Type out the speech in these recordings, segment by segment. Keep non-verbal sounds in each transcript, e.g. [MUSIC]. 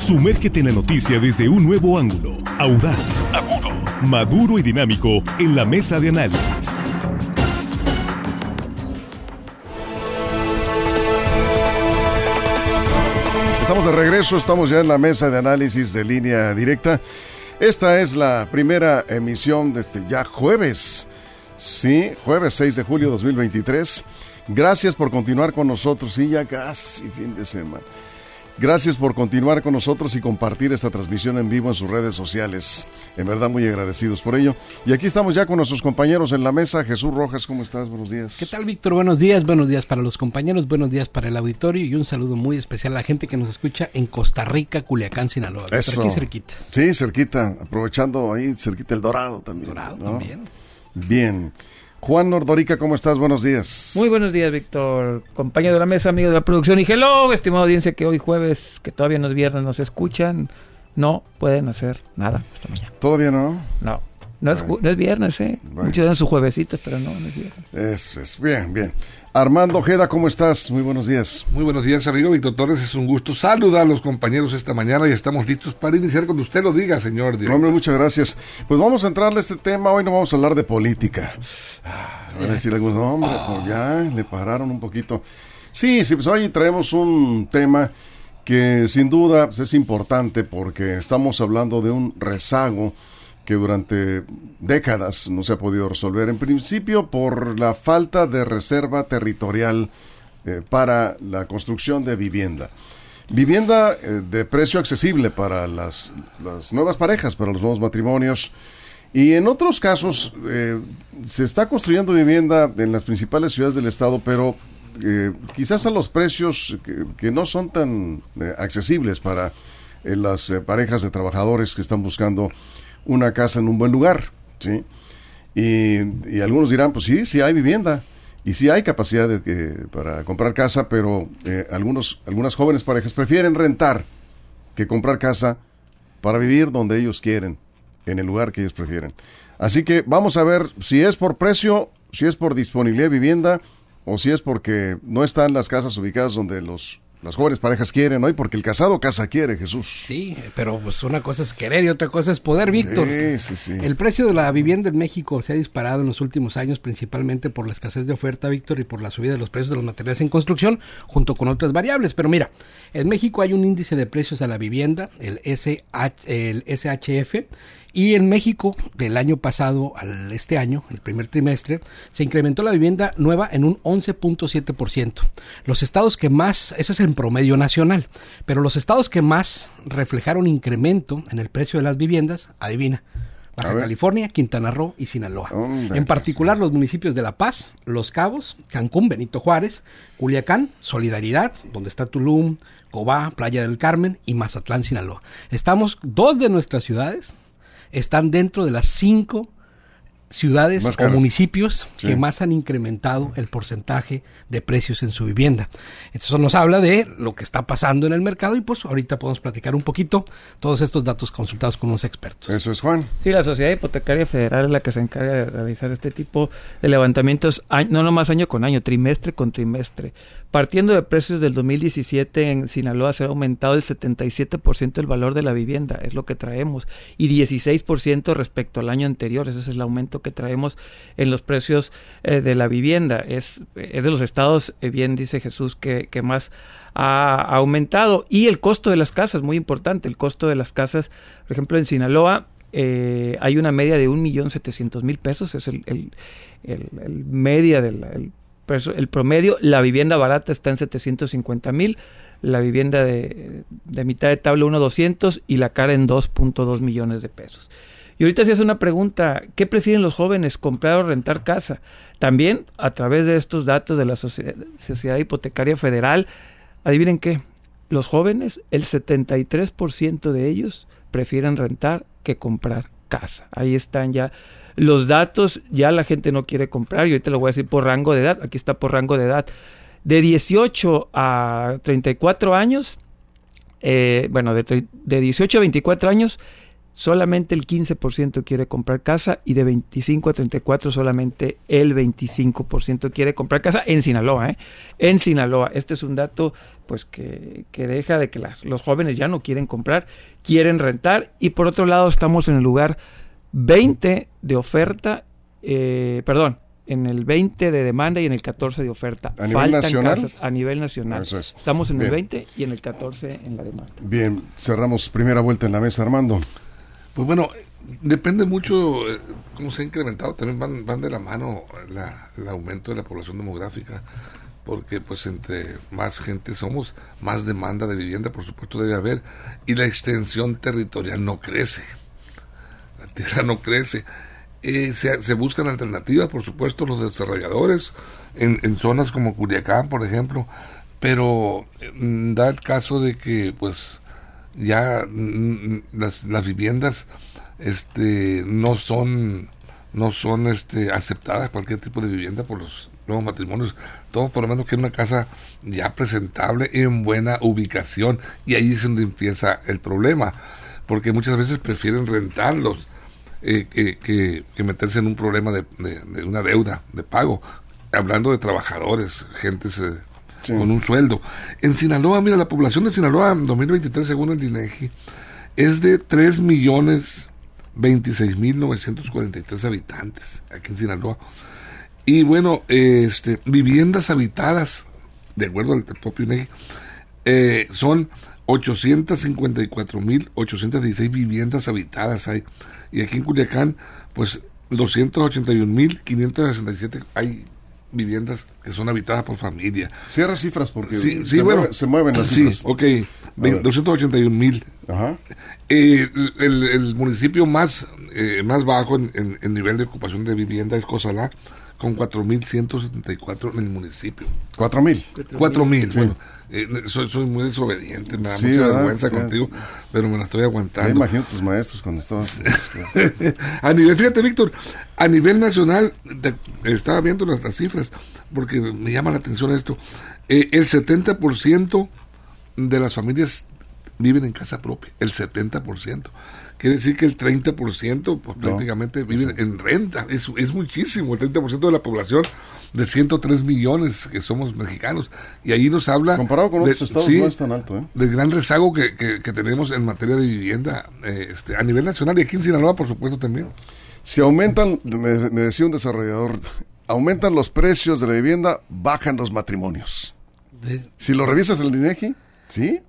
Sumérgete en la noticia desde un nuevo ángulo, audaz, agudo, maduro y dinámico en la mesa de análisis. Estamos de regreso, estamos ya en la mesa de análisis de línea directa. Esta es la primera emisión de este ya jueves. Sí, jueves 6 de julio 2023. Gracias por continuar con nosotros. Sí, ya casi fin de semana. Gracias por continuar con nosotros y compartir esta transmisión en vivo en sus redes sociales. En verdad muy agradecidos por ello. Y aquí estamos ya con nuestros compañeros en la mesa. Jesús Rojas, ¿cómo estás? Buenos días. ¿Qué tal, Víctor? Buenos días, buenos días para los compañeros, buenos días para el auditorio y un saludo muy especial a la gente que nos escucha en Costa Rica, Culiacán, Sinaloa. Eso. aquí cerquita. Sí, cerquita, aprovechando ahí cerquita el Dorado también. Dorado ¿no? también. Bien. Juan Nordorica, ¿cómo estás? Buenos días. Muy buenos días, Víctor. Compañero de la mesa, amigo de la producción. Y hello, estimada audiencia que hoy jueves, que todavía no es viernes, nos escuchan. No pueden hacer nada esta mañana. ¿Todavía no? No. No es, no es viernes, ¿eh? Bueno. Muchos dan sus juevesitos, pero no, no es viernes. Eso es. Bien, bien. Armando Ojeda, ¿cómo estás? Muy buenos días. Muy buenos días, amigo Víctor Torres. Es un gusto saludar a los compañeros esta mañana y estamos listos para iniciar cuando usted lo diga, señor. director. Hombre, muchas gracias. Pues vamos a entrarle a este tema. Hoy no vamos a hablar de política. Ah, Van a decir algunos, no, hombre, pues ya le pararon un poquito. Sí, sí, pues hoy traemos un tema que sin duda pues, es importante porque estamos hablando de un rezago que durante décadas no se ha podido resolver. En principio por la falta de reserva territorial eh, para la construcción de vivienda. Vivienda eh, de precio accesible para las, las nuevas parejas, para los nuevos matrimonios. Y en otros casos eh, se está construyendo vivienda en las principales ciudades del estado, pero quizás a los precios que, que no son tan accesibles para las parejas de trabajadores que están buscando una casa en un buen lugar. ¿sí? Y, algunos dirán, pues sí, sí hay vivienda. Y sí hay capacidad de, para comprar casa, pero eh, algunos, algunas jóvenes parejas prefieren rentar que comprar casa para vivir donde ellos quieren, en el lugar que ellos prefieren. Así que vamos a ver si es por precio, si es por disponibilidad de vivienda o si es porque no están las casas ubicadas donde los, las jóvenes parejas quieren, ¿no? Y porque el casado casa quiere, Jesús. Sí, pero pues una cosa es querer y otra cosa es poder, Víctor. Sí, sí, sí. El precio de la vivienda en México se ha disparado en los últimos años, principalmente por la escasez de oferta, Víctor, y por la subida de los precios de los materiales en construcción, junto con otras variables. Pero mira, en México hay un índice de precios a la vivienda, el, SH, el SHF, y en México, del año pasado al este año, el primer trimestre, se incrementó la vivienda nueva en un 11.7%. Los estados que más, ese es el promedio nacional, pero los estados que más reflejaron incremento en el precio de las viviendas, adivina, Baja. California, Quintana Roo y Sinaloa. En particular los municipios de La Paz, Los Cabos, Cancún, Benito Juárez, Culiacán, Solidaridad, donde está Tulum, Cobá, Playa del Carmen y Mazatlán, Sinaloa. Estamos, dos de nuestras ciudades están dentro de las cinco ciudades o municipios Sí. que más han incrementado el porcentaje de precios en su vivienda. Eso nos habla de lo que está pasando en el mercado y pues ahorita podemos platicar un poquito todos estos datos consultados con unos expertos. Eso es Juan. Sí, la Sociedad Hipotecaria Federal es la que se encarga de realizar este tipo de levantamientos, no nomás año con año, trimestre con trimestre. Partiendo de precios del 2017 en Sinaloa se ha aumentado el 77% el valor de la vivienda, es lo que traemos, y 16% respecto al año anterior, ese es el aumento que traemos en los precios eh, de la vivienda. Es, es de los estados, eh, bien dice Jesús, que, que más ha aumentado. Y el costo de las casas, muy importante, el costo de las casas, por ejemplo, en Sinaloa eh, hay una media de 1.700.000 pesos, es el, el, el- el media del el, promedio. La vivienda barata está en 750.000, la vivienda de, de mitad de tabla 1.200 y la cara en 2.2 millones de pesos. Y ahorita se hace una pregunta, ¿qué prefieren los jóvenes, comprar o rentar casa? También a través de estos datos de la Sociedad, Sociedad Hipotecaria Federal, adivinen qué, los jóvenes, el 73% de ellos prefieren rentar que comprar casa. Ahí están ya los datos, ya la gente no quiere comprar, y ahorita lo voy a decir por rango de edad, aquí está por rango de edad. De 18 a 34 años, eh, bueno, de, de 18 a 24 años, solamente el 15% quiere comprar casa y de 25 a 34 solamente el 25% quiere comprar casa en Sinaloa, ¿eh? En Sinaloa. Este es un dato pues que, que deja de que los jóvenes ya no quieren comprar, quieren rentar y por otro lado estamos en el lugar 20 de oferta, eh, perdón, en el 20 de demanda y en el 14 de oferta. ¿A nivel nacional? casas a nivel nacional. Eso es. Estamos en el Bien. 20 y en el 14 en la demanda. Bien, cerramos primera vuelta en la mesa, Armando. Pues bueno, depende mucho eh, cómo se ha incrementado. También van, van de la mano la- el aumento de la población demográfica, porque pues entre más gente somos, más demanda de vivienda, por supuesto, debe haber, y la extensión territorial no crece. La tierra no crece. Eh, se, se buscan alternativas, por supuesto, los desarrolladores en, en zonas como Culiacán, por ejemplo, pero mm, da el caso de que, pues, ya mm, las, las viviendas este no son no son este aceptadas cualquier tipo de vivienda por los nuevos matrimonios. Todos por lo menos quieren una casa ya presentable en buena ubicación y ahí es donde empieza el problema porque muchas veces prefieren rentarlos eh, que, que- que meterse en un problema de, de- de una deuda de pago hablando de trabajadores gentes eh, Sí. con un sueldo en Sinaloa mira la población de Sinaloa en 2023 según el INEGI es de 3 millones 26 mil 943 habitantes aquí en Sinaloa. Y bueno, este, viviendas habitadas, de acuerdo al propio INEGI, eh, son 854 mil 816 viviendas habitadas hay. Y aquí en Culiacán, pues 281 mil 567 hay viviendas que son habitadas por familia. Cierra cifras porque Sí, se, sí, bueno. mueve- se mueven las Sí, cifras. ok. ver. 281 mil eh, el, el- el municipio más, eh, más bajo en, en- en nivel de ocupación de vivienda es Cozalá, con 4.174 en el municipio. Cuatro mil. 4.000, bueno, eh, soy, soy muy desobediente, me da Sí, mucha ¿verdad? vergüenza Ya. contigo, pero me la estoy aguantando. imagino tus maestros cuando estabas. [LAUGHS] a nivel, fíjate, Víctor, a nivel nacional, estaba viendo las, las cifras, porque me llama la atención esto. Eh, el 70% de las familias viven en casa propia, el 70%. Quiere decir que el 30% pues, No. prácticamente viven en renta. Es, es muchísimo, el 30% de la población de 103 millones que somos mexicanos. Y ahí nos habla... Comparado con de- otros estados sí, no es tan alto, ¿eh? del gran rezago que, que- que tenemos en materia de vivienda eh, este, a nivel nacional y aquí en Sinaloa, por supuesto, también. Si aumentan, me, me decía un desarrollador, aumentan los precios de la vivienda, bajan los matrimonios. De- Si lo revisas en el INEGI, sí,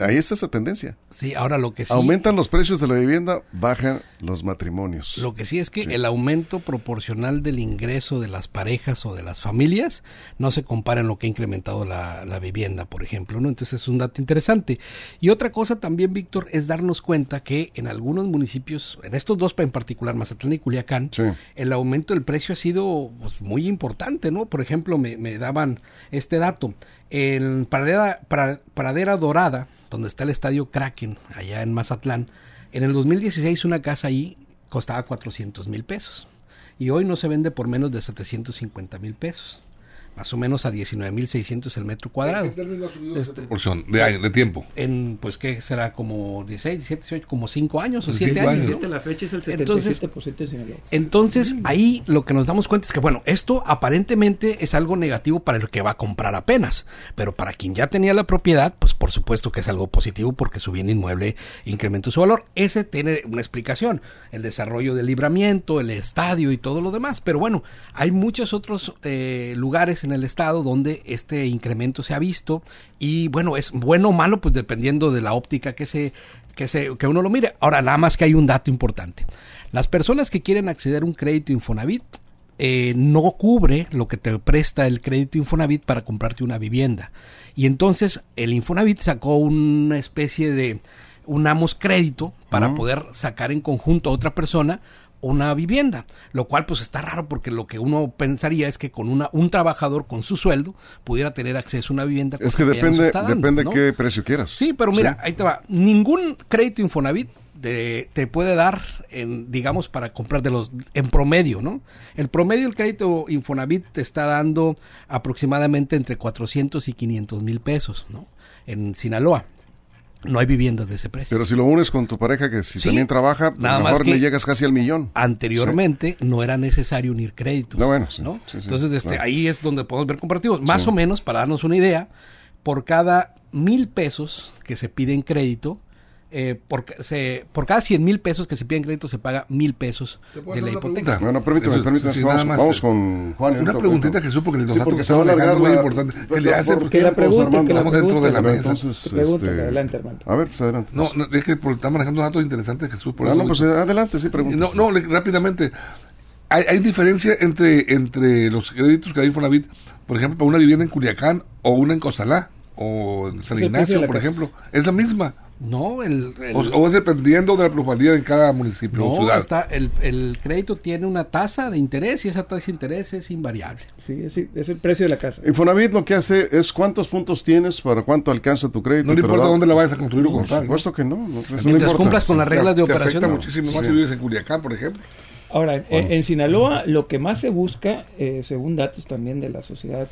ahí está esa tendencia. Sí, ahora lo que sí. Aumentan los precios de la vivienda, bajan los matrimonios. Lo que sí es que el aumento proporcional del ingreso de las parejas o de las familias no se compara en lo que ha incrementado la, la vivienda, por ejemplo, ¿no? Entonces es un dato interesante. Y otra cosa también, Víctor, es darnos cuenta que en algunos municipios, en estos dos en particular, Mazatlán y Culiacán, Sí. el aumento del precio ha sido pues, muy importante, ¿no? Por ejemplo, me, me daban este dato. En Pradera, Pra- Pradera Dorada, donde está el estadio Kraken, allá en Mazatlán, en el 2016 una casa ahí costaba 400 mil pesos. Y hoy no se vende por menos de 750 mil pesos. Más o menos a 19 mil 600 el metro cuadrado. Este, Porción de, año- de tiempo. en, pues, ¿qué será? Como 16, 17, 18, como 5 años o Cinco 7 años. años. ¿no? la fecha es el Entonces- 77% de Sinaloa. Entonces, ahí lo que nos damos cuenta es que, bueno, esto aparentemente es algo negativo para el que va a comprar apenas, pero para quien ya tenía la propiedad, pues por supuesto que es algo positivo porque su bien inmueble incrementó su valor. Ese tiene una explicación, el desarrollo del libramiento, el estadio y todo lo demás, pero bueno, hay muchos otros eh, lugares en el estado donde este incremento se ha visto y bueno, es bueno o malo, pues dependiendo de la óptica que se que se que uno lo mire. Ahora, nada más que hay un dato importante. Las personas que quieren acceder a un crédito Infonavit eh, no cubre lo que te presta el crédito Infonavit para comprarte una vivienda. Y entonces el Infonavit sacó una especie de un amos crédito para poder sacar en conjunto a otra persona una vivienda, lo cual pues está raro porque lo que uno pensaría es que con una un trabajador con su sueldo pudiera tener acceso a una vivienda. Es que depende, dando, depende ¿no? qué precio quieras. Sí, pero mira, ahí te va. Ningún crédito Infonavit de- te puede dar, en, digamos, para comprar de los, en promedio, ¿no? El promedio del crédito Infonavit te está dando aproximadamente entre 400 y 500 mil pesos, ¿no? En Sinaloa. No hay viviendas de ese precio. Pero si lo unes con tu pareja que si Sí, también trabaja, nada más mejor que le llegas casi al millón. Anteriormente no era necesario unir créditos. No, bueno, Entonces, este, claro. ahí es donde podemos ver comparativos. Más o menos, para darnos una idea, por cada mil pesos que se pide en crédito, eh, por, se, por cada 100 mil pesos que se piden crédito se paga mil pesos ¿Te puedo de la hipoteca. pregunta? Bueno, permíteme, Eso, permíteme, sí, vamos, eh, con Juan. Una preguntita, cuento. Jesús, porque los Sí, datos porque que se va a alargar muy importante. por- Que le hace- por Que la tiempos, pregunte, Armando. que la Estamos dentro de la mesa. Entonces, este, adelante, hermano. A ver, pues adelante. No, no, es que por- está manejando datos interesantes, Jesús. Por Ah, eso no, pues adelante, sí, pregunta. No, no, le- rápidamente. Hay, hay diferencia entre, entre los créditos que hay Infonavit, por ejemplo, para una vivienda en Culiacán o una en Cozalá o en San Ignacio, por ejemplo. Es la misma. No, el, el- O, o es dependiendo de la plusvalía en cada municipio o no, ciudad. está, el, el crédito tiene una tasa de interés y esa tasa de interés es invariable. Sí, es, es el precio de la casa. Infonavit lo que hace es cuántos puntos tienes para cuánto alcanza tu crédito. No le te importa da. dónde la vayas a construir o Por comprar. ¿no? supuesto que no. no, eso Mientras importa. cumplas con las Te- reglas de te operación. afecta muchísimo más Sí. si vives en Culiacán, por ejemplo. Ahora, en, en Sinaloa lo que más se busca, eh, según datos también de la sociedad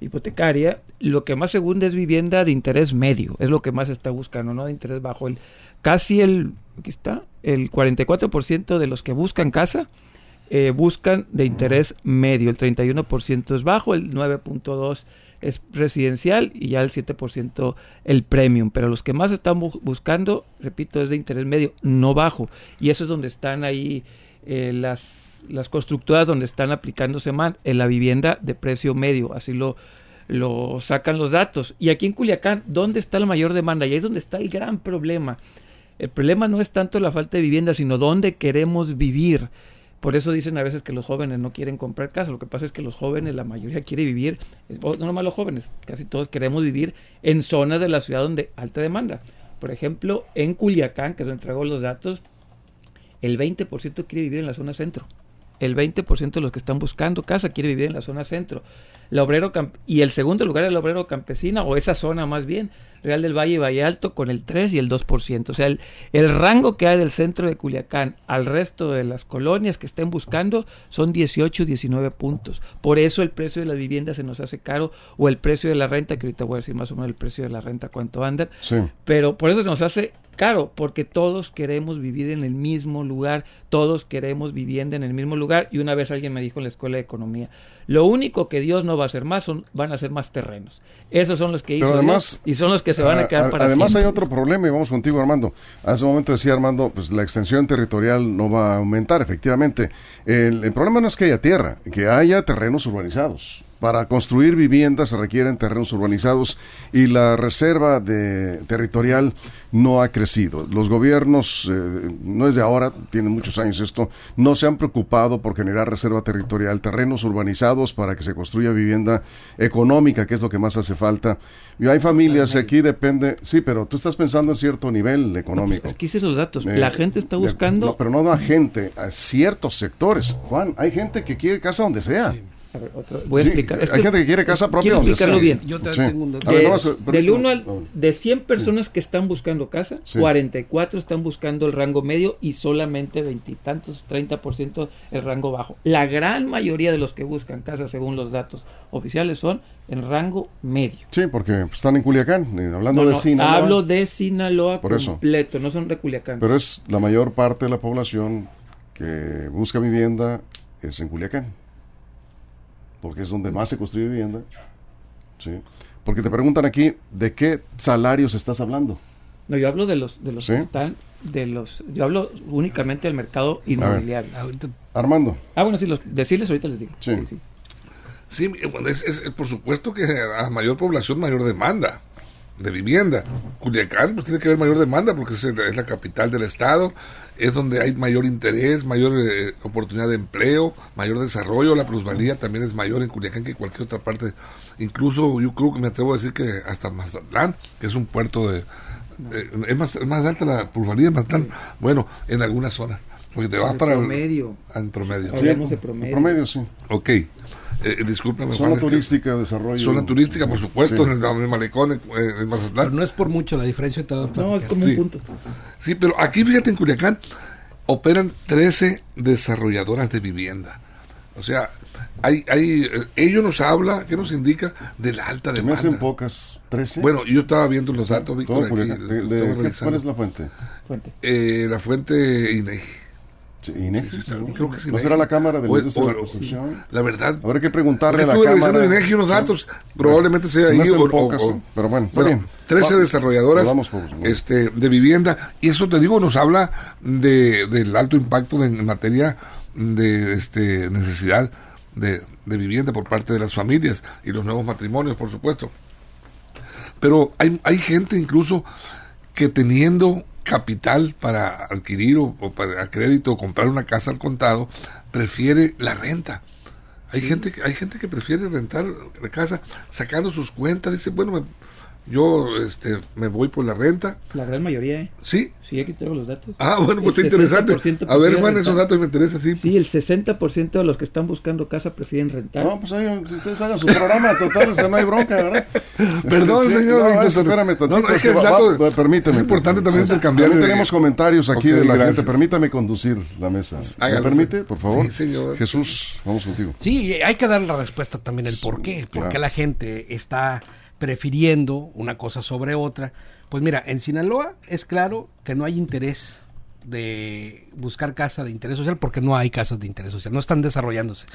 hipotecaria, lo que más se busca es vivienda de interés medio, es lo que más está buscando, no de interés bajo. El, casi el, aquí está, el 44% de los que buscan casa eh, buscan de interés medio, el 31% es bajo, el 9.2% es residencial y ya el 7% el premium, pero los que más están bu- buscando, repito, es de interés medio, no bajo, y eso es donde están ahí eh, las, las constructoras donde están aplicándose más en la vivienda de precio medio, así lo, lo sacan los datos. Y aquí en Culiacán, ¿dónde está la mayor demanda? Y ahí es donde está el gran problema. El problema no es tanto la falta de vivienda, sino dónde queremos vivir. Por eso dicen a veces que los jóvenes no quieren comprar casa. Lo que pasa es que los jóvenes, la mayoría quiere vivir, o no nomás los jóvenes, casi todos queremos vivir en zonas de la ciudad donde alta demanda. Por ejemplo, en Culiacán, que es donde traigo los datos, el 20% quiere vivir en la zona centro. El 20% de los que están buscando casa quiere vivir en la zona centro. La obrero y el segundo lugar es la obrero campesina, o esa zona más bien, Real del Valle y Valle Alto, con el 3 y el 2%. O sea, el, el rango que hay del centro de Culiacán al resto de las colonias que estén buscando son 18, 19 puntos. Por eso el precio de la vivienda se nos hace caro, o el precio de la renta, que ahorita voy a decir más o menos el precio de la renta, cuánto anda, Sí. pero por eso se nos hace caro, porque todos queremos vivir en el mismo lugar, todos queremos vivienda en el mismo lugar. Y una vez alguien me dijo en la escuela de economía, lo único que Dios no va a hacer más son, van a ser más terrenos. Esos son los que hizo Pero además, Dios y son los que se van a quedar a- para Además siempre. hay otro problema y vamos contigo Armando. Hace un momento decía Armando, pues la extensión territorial no va a aumentar, efectivamente. El, el problema no es que haya tierra, que haya terrenos urbanizados. Para construir viviendas se requieren terrenos urbanizados y la reserva de, territorial no ha crecido. Los gobiernos, eh, no es de ahora, tienen muchos años esto, no se han preocupado por generar reserva territorial, terrenos urbanizados para que se construya vivienda económica, que es lo que más hace falta. Y hay familias, aquí depende, sí, pero tú estás pensando en cierto nivel económico. Aquí hice los datos. Eh, la gente está de- buscando. no, pero no a gente, a ciertos sectores. Juan, hay gente que quiere casa donde sea. A ver, otro- voy a Sí, explicar. Hay gente que quiere casa propia Quiero explicarlo sea. bien. Yo te- Sí. tengo un dato. Ver, De- nomás, del permíteme. 1 al, de 100 personas que están buscando casa, Sí. 44 están buscando el rango medio y solamente veintitantos, 30% el rango bajo. La gran mayoría de los que buscan casa, según los datos oficiales, son en rango medio. Sí, porque están en Culiacán, eh, hablando No, de no, Sinaloa. hablo de Sinaloa Por eso. completo, no son de Culiacán. Pero es la mayor parte de la población que busca vivienda es en Culiacán. Porque es donde más se construye vivienda. Sí. Porque te preguntan aquí de qué salarios estás hablando. No, yo hablo de los de los ¿Sí? que están de los yo hablo únicamente del mercado inmobiliario. Ahorita Armando. Ah, bueno, sí, los, decirles ahorita les digo. Sí. Sí, eh, bueno, es, es- por supuesto que a mayor población, mayor demanda de vivienda. Culiacán, pues tiene que haber mayor demanda porque es, es la capital del estado, es donde hay mayor interés, mayor eh, oportunidad de empleo, mayor desarrollo, la plusvalía también es mayor en Culiacán que en cualquier otra parte. Incluso yo creo que me atrevo a decir que hasta Mazatlán, que es un puerto de... es, más, es más alta la plusvalía en Mazatlán. Bueno, en algunas zonas. Porque te vas El para... promedio. En promedio. Hablamos de En promedio. promedio, sí. Ok. Eh, discúlpame, Zona Juan, es que- turística, desarrollo. Zona turística, por supuesto, Sí. en, el, en el malecón, en, en pero Mazatlán. no es por mucho la diferencia de todos No, es como Sí. un punto. Sí, pero aquí, fíjate, en Culiacán operan 13 desarrolladoras de vivienda. O sea, hay, hay, eh, ello nos habla, que nos indica de la alta Se me hacen demanda. pocas. ¿13? Bueno, yo estaba viendo los datos, Víctor, aquí, De- de- estaba ¿qué- revisando. ¿Cuál es la fuente? Fuente. Eh, la fuente INEGI. Sí, INEGI, Sí, seguro. creo que es ¿No será la Cámara de la Industria de la Construcción? La verdad, Habrá que preguntarle a la estuve Cámara. revisando INEGI unos Sí. datos, probablemente sea Se ahí hacen o- o- pocas, o- sí, pero bueno, está Bueno, bien. 13 Va- desarrolladoras por- este, de vivienda. Y eso te digo, nos habla de, del alto impacto de- en materia de este, necesidad de, de vivienda por parte de las familias y los nuevos matrimonios, por supuesto. Pero hay, hay gente incluso que teniendo capital para adquirir o, o para a crédito o comprar una casa al contado, prefiere la renta. Hay gente que hay gente que prefiere rentar la casa sacando sus cuentas, dice, bueno, me- yo este me voy por la renta. La gran mayoría, ¿eh? Sí. Sí, aquí traigo los datos. Ah, bueno, pues El está interesante. 60% A ver, Juan, esos datos me interesan, sí. Sí, el 60% de los que están buscando casa prefieren rentar. No, pues ahí, si ustedes hagan su programa, total, este, no hay bronca, ¿verdad? [LAUGHS] Perdón, Sí, señor no, espérame No, tantito. no, es es que el va- dato- va- permíteme. es importante también Sí, intercambiar también de- tenemos comentarios aquí de la gracias. gente. Permítame conducir la mesa. ¿Me Hágalo, permite, por favor? Sí, señor. Jesús, vamos contigo. Sí, hay que dar la respuesta también el por qué. ¿Por claro. qué la gente está prefiriendo una cosa sobre otra? Pues mira, en Sinaloa es claro que no hay interés de buscar casa de interés social porque no hay casas de interés social, no están desarrollándose.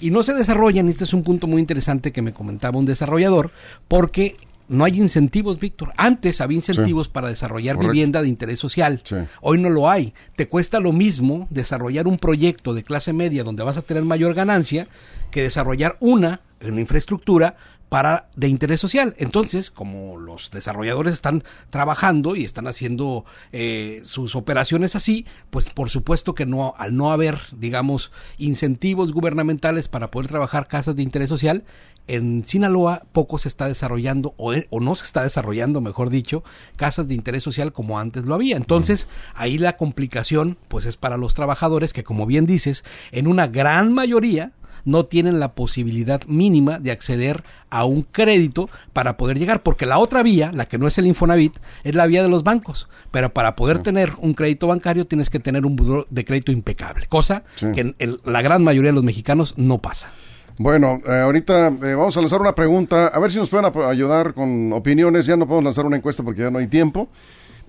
Y no se desarrollan, y este es un punto muy interesante que me comentaba un desarrollador, porque no hay incentivos, Víctor. Antes había incentivos para desarrollar Correcto. vivienda de interés social. Sí. Hoy no lo hay. Te cuesta lo mismo desarrollar un proyecto de clase media donde vas a tener mayor ganancia que desarrollar una, una infraestructura para de interés social. Entonces, como los desarrolladores están trabajando y están haciendo eh, sus operaciones así, pues por supuesto que no, al no haber, digamos, incentivos gubernamentales para poder trabajar casas de interés social, en Sinaloa poco se está desarrollando, o, o no se está desarrollando, mejor dicho, casas de interés social como antes lo había. Entonces, ahí la complicación, pues es para los trabajadores que, como bien dices, en una gran mayoría no tienen la posibilidad mínima de acceder a un crédito para poder llegar, porque la otra vía, la que no es el Infonavit, es la vía de los bancos, pero para poder tener un crédito bancario tienes que tener un buro de crédito impecable, cosa Sí. que en el- la gran mayoría de los mexicanos no pasa. Bueno, eh, ahorita eh, vamos a lanzar una pregunta, a ver si nos pueden ayudar con opiniones. Ya no podemos lanzar una encuesta porque ya no hay tiempo,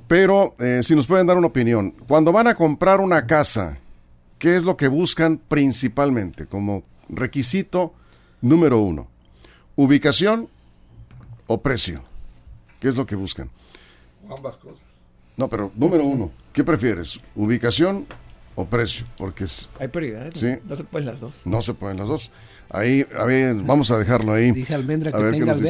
pero eh, si nos pueden dar una opinión. Cuando van a comprar una casa, ¿qué es lo que buscan principalmente como requisito número uno? ¿Ubicación o precio? ¿Qué es lo que buscan? Ambas cosas. No, pero número uno, ¿qué prefieres? ¿Ubicación o precio? Porque es- Hay prioridades. Sí. No se pueden las dos. no se pueden las dos. Ahí, a ver, vamos a dejarlo ahí. Dice Almendra A que ver tenga dicen.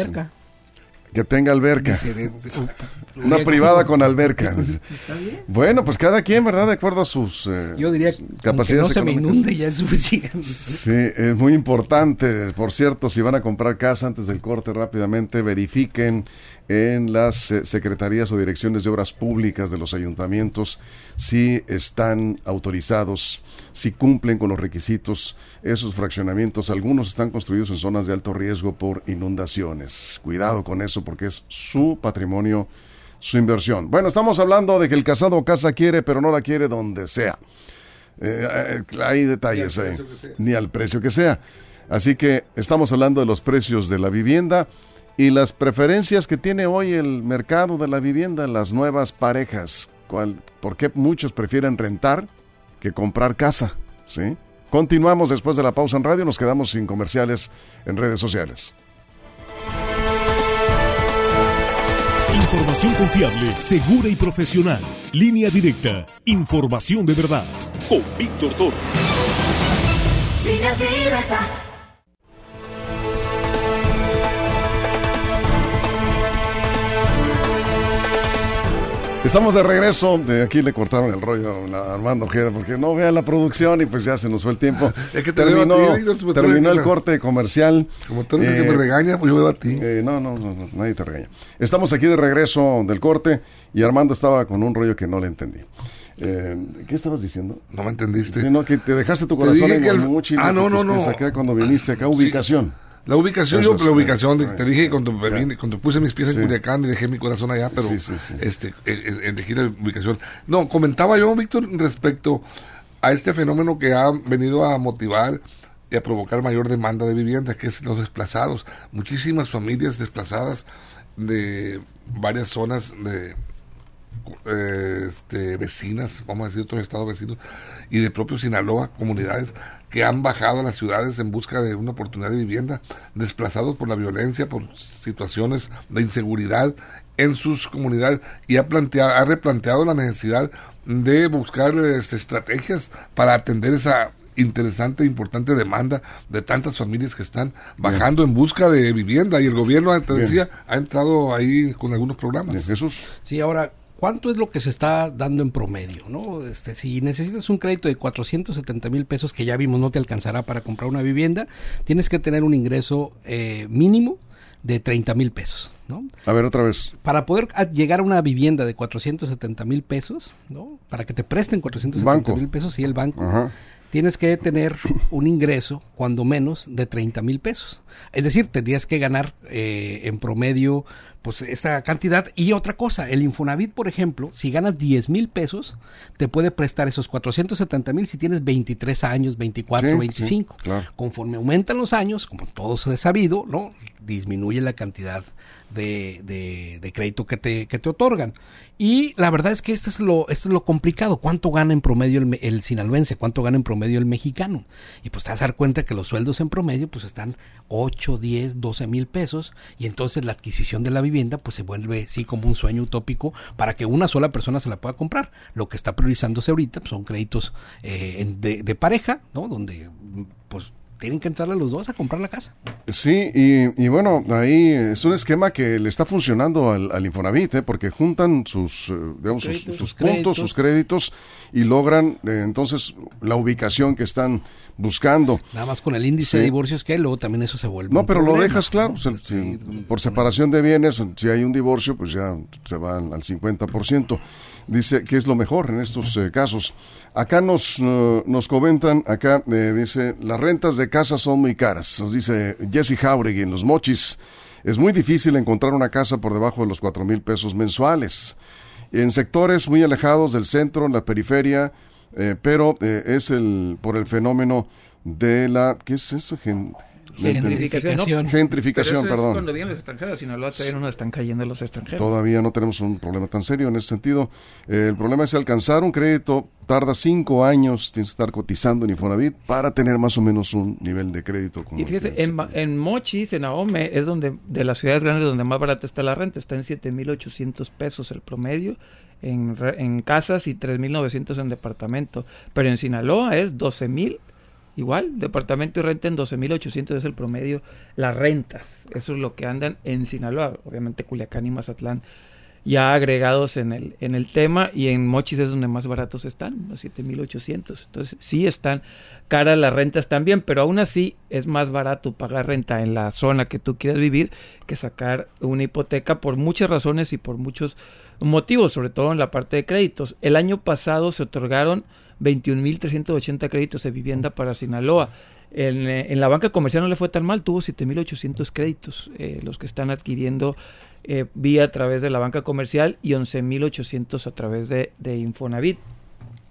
Que tenga alberca. [LAUGHS] Una privada con alberca. [LAUGHS] ¿Está bien? Bueno, pues cada quien, ¿verdad? De acuerdo a sus eh, Yo diría que capacidades no se me económicas. inunde ya es suficiente. Sí, es muy importante. Por cierto, si van a comprar casa antes del corte rápidamente, verifiquen en las eh, secretarías o direcciones de obras públicas de los ayuntamientos si están autorizados, si cumplen con los requisitos esos fraccionamientos. Algunos están construidos en zonas de alto riesgo por inundaciones. Cuidado con eso porque es su patrimonio, su inversión. Bueno, estamos hablando de que el casado casa quiere, pero no la quiere donde sea. Eh, eh, hay detalles Ni al. Ni precio que sea. Así que estamos hablando de los precios de la vivienda y las preferencias que tiene hoy el mercado de la vivienda, las nuevas parejas. ¿Cuál, ¿Por qué muchos prefieren rentar que comprar casa? ¿Sí? Continuamos después de la pausa en radio, nos quedamos sin comerciales en redes sociales. Información confiable, segura y profesional. Línea directa. Información de verdad. Con Víctor Toro. Línea directa. Estamos de regreso. De aquí le cortaron el rollo a Armando Ojeda porque no vea la producción y pues ya se nos fue el tiempo. [LAUGHS] Es que te veo a terminó ti, me terminó el corte comercial. Como tú eres el que Eh, me regaña, pues yo veo a ti. Eh, no, no, no, nadie te regaña. Estamos aquí de regreso del corte y Armando estaba con un rollo que no le entendí. Eh, ¿Qué estabas diciendo? no me entendiste. Sí, no, que te dejaste tu corazón en el- Ah, no, no, no. acá cuando viniste acá, ubicación. La ubicación, Eso yo, la ubicación, de- te dije cuando, cuando puse mis pies Sí. en Culiacán y dejé mi corazón allá, pero Sí, sí, sí. este elegí la ubicación. No, comentaba yo, Víctor, respecto a este fenómeno que ha venido a motivar y a provocar mayor demanda de vivienda, que es los desplazados. Muchísimas familias desplazadas de varias zonas de eh, este, vecinas, vamos a decir otros estados vecinos, y de propio Sinaloa, comunidades que han bajado a las ciudades en busca de una oportunidad de vivienda, desplazados por la violencia, por situaciones de inseguridad en sus comunidades, y ha, planteado, ha replanteado la necesidad de buscar este, estrategias para atender esa interesante, e importante demanda de tantas familias que están bajando en busca de vivienda y el gobierno, te Bien. decía, ha entrado ahí con algunos programas. Jesús. Sí, ahora, ¿cuánto es lo que se está dando en promedio? ¿no? Este, si necesitas un crédito de 470 mil pesos, que ya vimos no te alcanzará para comprar una vivienda, tienes que tener un ingreso eh, mínimo de 30 mil pesos. ¿no? A ver, otra vez. Para poder llegar a una vivienda de 470 mil pesos, ¿no? para que te presten 470 Banco. mil pesos, sí, el banco, Ajá. Tienes que tener un ingreso, cuando menos, de 30 mil pesos. Es decir, tendrías que ganar eh, en promedio pues esa cantidad. Y otra cosa, el Infonavit, por ejemplo, si ganas 10 mil pesos, te puede prestar esos 470 mil si tienes 23 años, 24, Sí, 25. sí, claro. Conforme aumentan los años, como todos es sabido, ¿no? Disminuye la cantidad de, de- crédito que te, que te otorgan. Y la verdad es que esto es lo, es lo complicado. ¿Cuánto gana en promedio el, el sinaloense? ¿Cuánto gana en promedio el mexicano? Y pues te vas a dar cuenta que los sueldos en promedio pues están 8, 10, 12 mil pesos. Y entonces la adquisición de la vivienda pues se vuelve sí como un sueño utópico para que una sola persona se la pueda comprar. Lo que está priorizándose ahorita pues, son créditos eh, de, de pareja, ¿no? Donde pues tienen que entrarle los dos a comprar la casa. Sí, y, y bueno, ahí es un esquema que le está funcionando al, al Infonavit, ¿eh? porque juntan sus, eh, digamos, sus, Créditos. sus Sus puntos, créditos. sus créditos y logran eh, entonces la ubicación que están buscando. Nada más con el índice Sí. de divorcios que hay, luego también eso se vuelve. No, pero lo dejas claro. o sea, si- por separación de bienes, si hay un divorcio, pues ya se van al 50%. Dice que es lo mejor en estos eh, casos. Acá nos, eh, nos comentan, acá eh, dice, las rentas de casa son muy caras. Nos dice Jesse Jauregui en Los Mochis. Es muy difícil encontrar una casa por debajo de los cuatro mil pesos mensuales. En sectores muy alejados del centro, en la periferia, eh, pero eh, es el por el fenómeno de la... ¿Qué es eso? Gen- Gentrificación, ¿no? Gentrificación. Eso es perdón. cuando vienen los extranjeros, Sinaloa todavía no están cayendo los extranjeros. Todavía no tenemos un problema tan serio en ese sentido. Eh, el problema es alcanzar un crédito. Tarda cinco años, tienes que estar cotizando en Infonavit para tener más o menos un nivel de crédito. como Y es. en, en Mochis, en Ahome, es donde de las ciudades grandes donde más barata está la renta. Está en 7.800 pesos el promedio en, re- en casas y 3.900 en departamento. Pero en Sinaloa es 12.000. Igual, departamento y renta en 12.800 es el promedio. Las rentas, eso es lo que andan en Sinaloa. Obviamente Culiacán y Mazatlán ya agregados en el, en el tema y en Mochis es donde más baratos están, a 7.800. Entonces sí están caras las rentas también, pero aún así es más barato pagar renta en la zona que tú quieras vivir que sacar una hipoteca por muchas razones y por muchos motivos, sobre todo en la parte de créditos. El año pasado se otorgaron 21.380 créditos de vivienda para Sinaloa. En, eh, en la banca comercial no le fue tan mal, tuvo 7.800 créditos, eh, los que están adquiriendo eh, vía a través de la banca comercial y 11.800 a través de, Infonavit.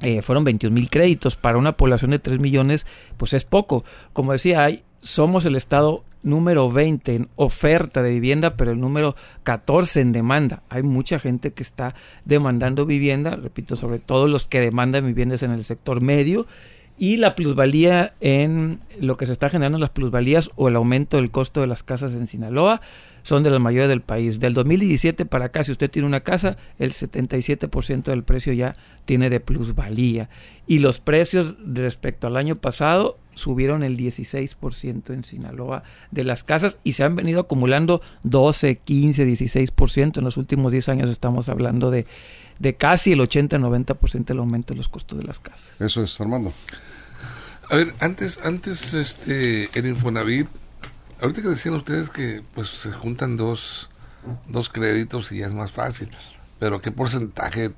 Eh, fueron 21 mil créditos para una población de 3 millones, pues es poco. Como decía, somos el estado número 20 en oferta de vivienda, pero el número 14 en demanda. Hay mucha gente que está demandando vivienda, repito, sobre todo los que demandan viviendas en el sector medio y la plusvalía en lo que se está generando en las plusvalías o el aumento del costo de las casas en Sinaloa son de las mayores del país. Del 2017 para acá, si usted tiene una casa, el 77% del precio ya tiene de plusvalía. Y los precios respecto al año pasado subieron el 16% en Sinaloa de las casas y se han venido acumulando 12, 15, 16%. En los últimos 10 años estamos hablando de, de casi el 80-90% del aumento de los costos de las casas. Eso es, Armando. A ver, antes, antes, este, el Infonavit, ahorita que decían ustedes que pues se juntan dos, dos créditos y ya es más fácil, pero ¿qué porcentaje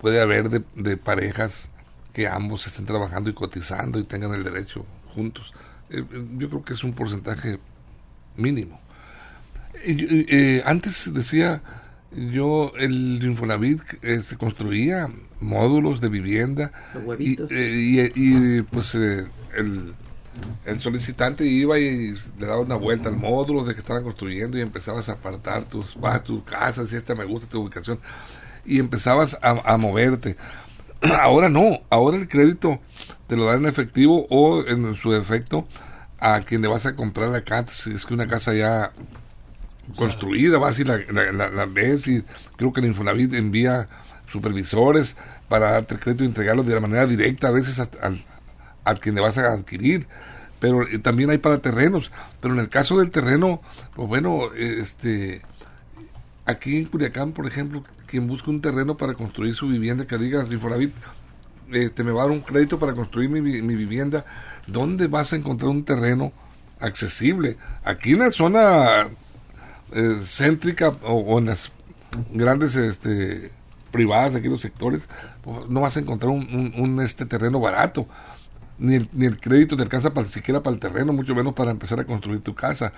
puede haber de, de parejas que ambos estén trabajando y cotizando y tengan el derecho juntos? Eh, yo creo que es un porcentaje mínimo. Eh, antes decía yo, el Infonavit eh, se construía módulos de vivienda Los y, eh, y, y, pues eh, el, el solicitante iba y le daba una vuelta al módulo de que estaban construyendo y empezabas a apartar tus, ah, tu casa, si esta me gusta tu ubicación, y empezabas a, a moverte. [CLEARS THROAT] Ahora no, ahora el crédito te lo dan en efectivo o en su defecto a quien le vas a comprar la casa, si es que una casa ya construida, vas y la, la, la- ves y creo que el Infonavit envía supervisores para darte el crédito y entregarlo de la manera directa a veces a- al, al quien le vas a adquirir pero eh, también hay para terrenos pero en el caso del terreno pues bueno eh, este aquí en Culiacán por ejemplo quien busca un terreno para construir su vivienda que diga Infonavit este, me va a dar un crédito para construir mi, mi vivienda, ¿dónde vas a encontrar un terreno accesible? Aquí en la zona eh, céntrica o, en las grandes este, privadas de aquí los sectores, pues, no vas a encontrar un- un, este terreno barato. Ni el, ni el crédito te alcanza para, siquiera para el terreno, mucho menos para empezar a construir tu casa.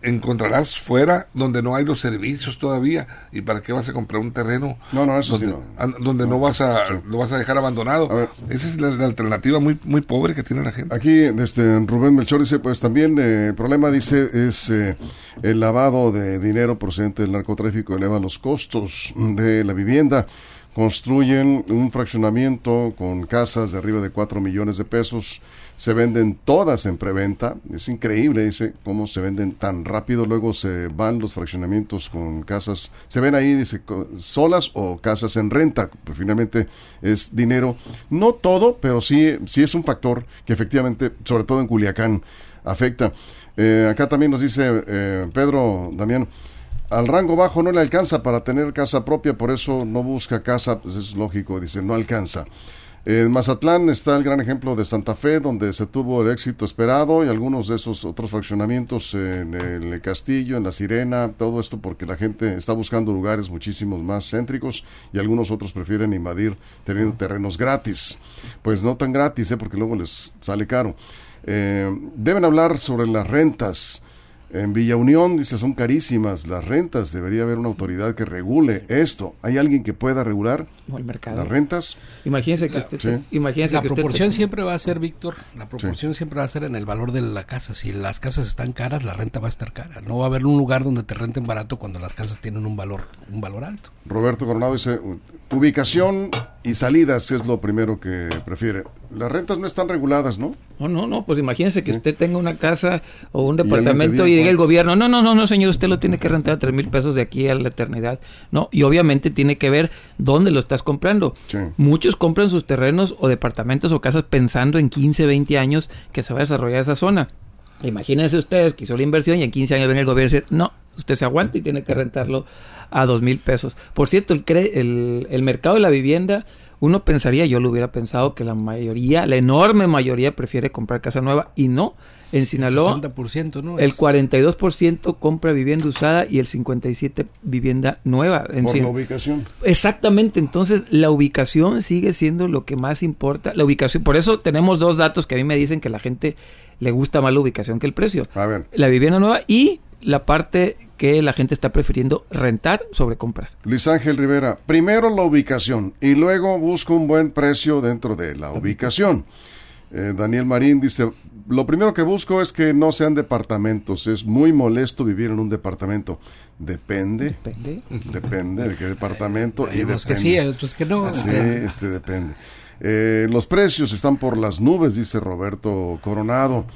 Encontrarás fuera donde no hay los servicios todavía. ¿Y para qué vas a comprar un terreno? No, no, eso sí donde, no. an- donde no, vas a lo vas a dejar abandonado. A. Esa es la, la alternativa muy muy pobre que tiene la gente. Aquí este, Rubén Melchor dice, pues también eh, el problema, dice, es eh, el lavado de dinero procedente del narcotráfico eleva los costos de la vivienda. Construyen un fraccionamiento con casas de arriba de 4 millones de pesos. Se venden todas en preventa. Es increíble, dice, cómo se venden tan rápido. Luego se van los fraccionamientos con casas. Se ven ahí, dice, solas o casas en renta. Finalmente es dinero. No todo, pero sí, sí es un factor que efectivamente, sobre todo en Culiacán, afecta. Eh, acá también nos dice eh, Pedro Damián, al rango bajo no le alcanza para tener casa propia, por eso no busca casa, pues es lógico, dice, no alcanza. En Mazatlán está el gran ejemplo de Santa Fe, donde se tuvo el éxito esperado y algunos de esos otros fraccionamientos en el Castillo, en La Sirena, todo esto porque la gente está buscando lugares muchísimos más céntricos y algunos otros prefieren invadir teniendo terrenos gratis. Pues no tan gratis, ¿eh? porque luego les sale caro. Eh, deben hablar sobre las rentas. En Villa Unión, dice, son carísimas las rentas. Debería haber una autoridad que regule esto. ¿Hay alguien que pueda regular el mercado. las rentas? Imagínese que usted, Sí. imagínese La que usted- proporción siempre va a ser, Víctor, la proporción siempre va a ser en el valor de la casa. Si las casas están caras, la renta va a estar cara. No va a haber un lugar donde te renten barato cuando las casas tienen un valor, un valor alto. Roberto Coronado dice, ubicación y salidas es lo primero que prefiere. Las rentas no están reguladas, ¿no? No, no, no, pues imagínese que usted tenga una casa o un departamento diga y llegue el gobierno, no, no, no, no, señor, usted lo tiene que rentar a tres mil pesos de aquí a la eternidad. No, y obviamente tiene que ver dónde lo estás comprando. Sí. Muchos compran sus terrenos o departamentos o casas pensando en 15, 20 años que se va a desarrollar esa zona. Imagínense ustedes que hizo la inversión y en 15 años ven el gobierno y decir, no, usted se aguanta y tiene que rentarlo a dos mil pesos. Por cierto, el, cre- el, el mercado de la vivienda, uno pensaría, yo lo hubiera pensado, que la mayoría, la enorme mayoría prefiere comprar casa nueva y no. En Sinaloa, 60%, ¿no? el Es- 42% compra vivienda usada y el 57% vivienda nueva. En Por Sin- la ubicación. Exactamente, entonces la ubicación sigue siendo lo que más importa. La ubicación, por eso tenemos dos datos que a mí me dicen que la gente le gusta más la ubicación que el precio. A ver, La vivienda nueva y la parte que la gente está prefiriendo rentar sobre comprar. Luis Ángel Rivera, primero la ubicación y luego busco un buen precio dentro de la ubicación. Eh, Daniel Marín dice, lo primero que busco es que no sean departamentos, es muy molesto vivir en un departamento. Depende, Depende. depende de qué departamento y Hay unos que depende. sí, hay otros que no. Sí, este depende. Eh, los precios están por las nubes, dice Roberto Coronado.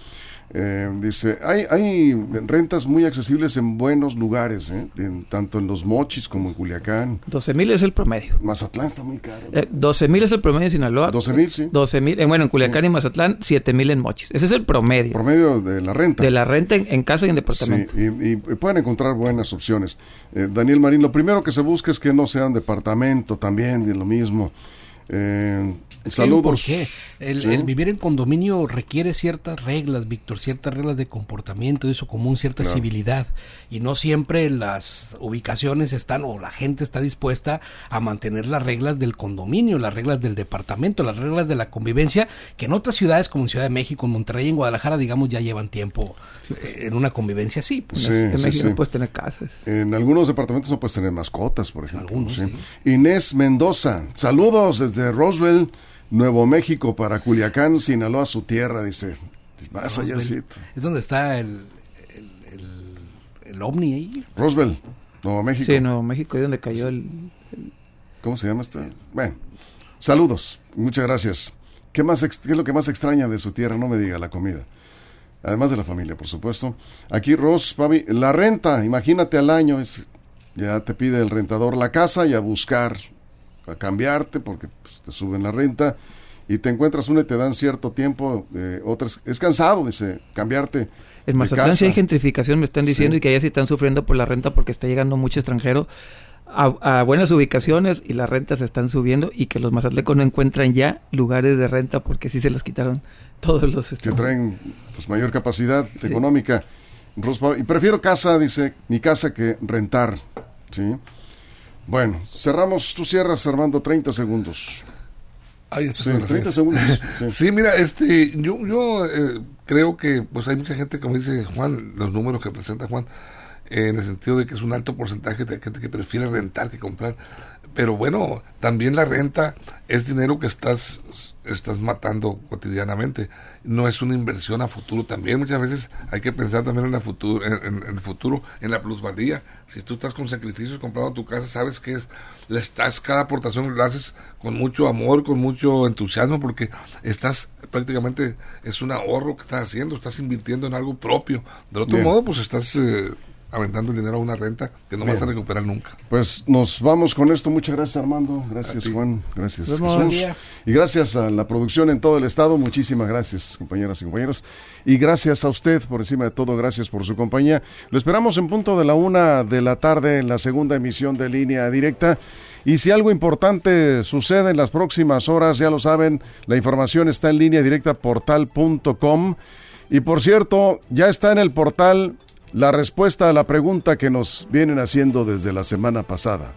Eh, dice, hay, hay rentas muy accesibles en buenos lugares, ¿eh? En- tanto en los mochis como en Culiacán. 12 mil es el promedio. Mazatlán está muy caro. Eh, 12 mil es el promedio en Sinaloa. 12,000, sí. 12 mil, eh, bueno, en Culiacán y Mazatlán, 7 mil en Mochis. Ese es el promedio Promedio de la renta. de la renta en, en casa y en Sí, departamento. y, y pueden encontrar buenas opciones. Eh, Daniel Marín, lo primero que se busca es que no sean departamento también, de lo mismo. Eh, Saludos. porqué. El, Sí. el vivir en condominio requiere ciertas reglas, Víctor, ciertas reglas de comportamiento, de eso común, cierta Claro. civilidad. Y no siempre las ubicaciones están o la gente está dispuesta a mantener las reglas del condominio, las reglas del departamento, las reglas de la convivencia, que en otras ciudades como en Ciudad de México, en Monterrey, en Guadalajara, digamos, ya llevan tiempo eh, en una convivencia así. Pues. Sí, en sí, México sí. puedes tener casas. En algunos departamentos no puedes tener mascotas, por ejemplo. algunos, sí. sí. Inés Mendoza, saludos desde Roswell, Nuevo México, para Culiacán, Sinaloa, su tierra, dice. Más allácito. Es donde está el, el, el, el ovni ahí. Roswell, Nuevo México. Sí, Nuevo México, ahí donde cayó el... ¿Cómo se llama este? Bueno, saludos, muchas gracias. ¿Qué, más ex- ¿Qué es lo que más extraña de su tierra? No me diga, la comida. Además de la familia, por supuesto. Aquí, Ros, Pavi, la renta, imagínate al año, es, ya te pide el rentador la casa y a buscar, a cambiarte, porque te suben la renta, y te encuentras una y te dan cierto tiempo, eh, otras, es cansado, dice, cambiarte. En Mazatlán sí hay gentrificación, me están diciendo, Sí. y que allá sí están sufriendo por la renta porque está llegando mucho extranjero a, a buenas ubicaciones y las rentas se están subiendo y que los mazatlecos no encuentran ya lugares de renta porque sí se los quitaron todos los... que este, traen pues, mayor capacidad económica. Ros Pavi, Y prefiero casa, dice, mi casa que rentar. ¿sí? Bueno, cerramos, tú cierras, Armando, 30 segundos. Ahí está, Sí, gracias. 30 segundos. Sí. [LAUGHS] Sí, mira, este, yo, yo eh, creo que pues hay mucha gente, como dice Juan, los números que presenta Juan, en el sentido de que es un alto porcentaje de gente que prefiere rentar que comprar. Pero bueno, también la renta es dinero que estás, estás matando cotidianamente. No es una inversión a futuro. También muchas veces hay que pensar también en, la futuro, en, en- en el futuro, en la plusvalía. Si tú estás con sacrificios comprando tu casa, sabes que es, le estás, cada aportación la haces con mucho amor, con mucho entusiasmo, porque estás prácticamente, es un ahorro que estás haciendo, estás invirtiendo en algo propio. De otro Bien. modo, pues estás eh, aventando el dinero a una renta que no vas a Bien. recuperar nunca. Pues nos vamos con esto. Muchas gracias, Armando. Gracias. Juan. Gracias. Jesús. Y gracias a la producción en todo el estado. Muchísimas gracias, compañeras y compañeros. Y gracias a usted, por encima de todo, gracias por su compañía. Lo esperamos en punto de la una de la tarde en la segunda emisión de Línea Directa. Y si algo importante sucede en las próximas horas, ya lo saben, la información está en línea directa portal.com. Y por cierto, ya está en el portal la respuesta a la pregunta que nos vienen haciendo desde la semana pasada.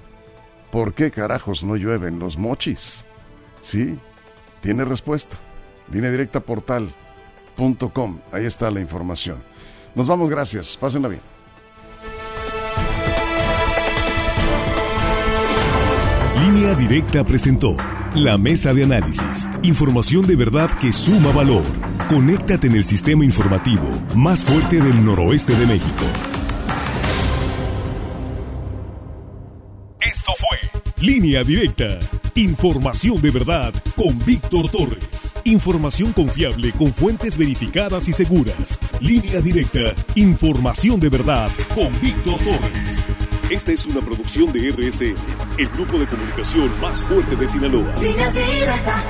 ¿Por qué carajos no llueven los mochis? Sí, tiene respuesta. Línea directa portal.com. Ahí está la información. Nos vamos, gracias. Pásenla bien. Línea Directa presentó la mesa de análisis. Información de verdad que suma valor. Conéctate en el sistema informativo más fuerte del noroeste de México. Esto fue Línea Directa. Información de verdad con Víctor Torres. Información confiable con fuentes verificadas y seguras. Línea Directa. Información de verdad con Víctor Torres. Esta es una producción de RSN, el grupo de comunicación más fuerte de Sinaloa. Línea directa.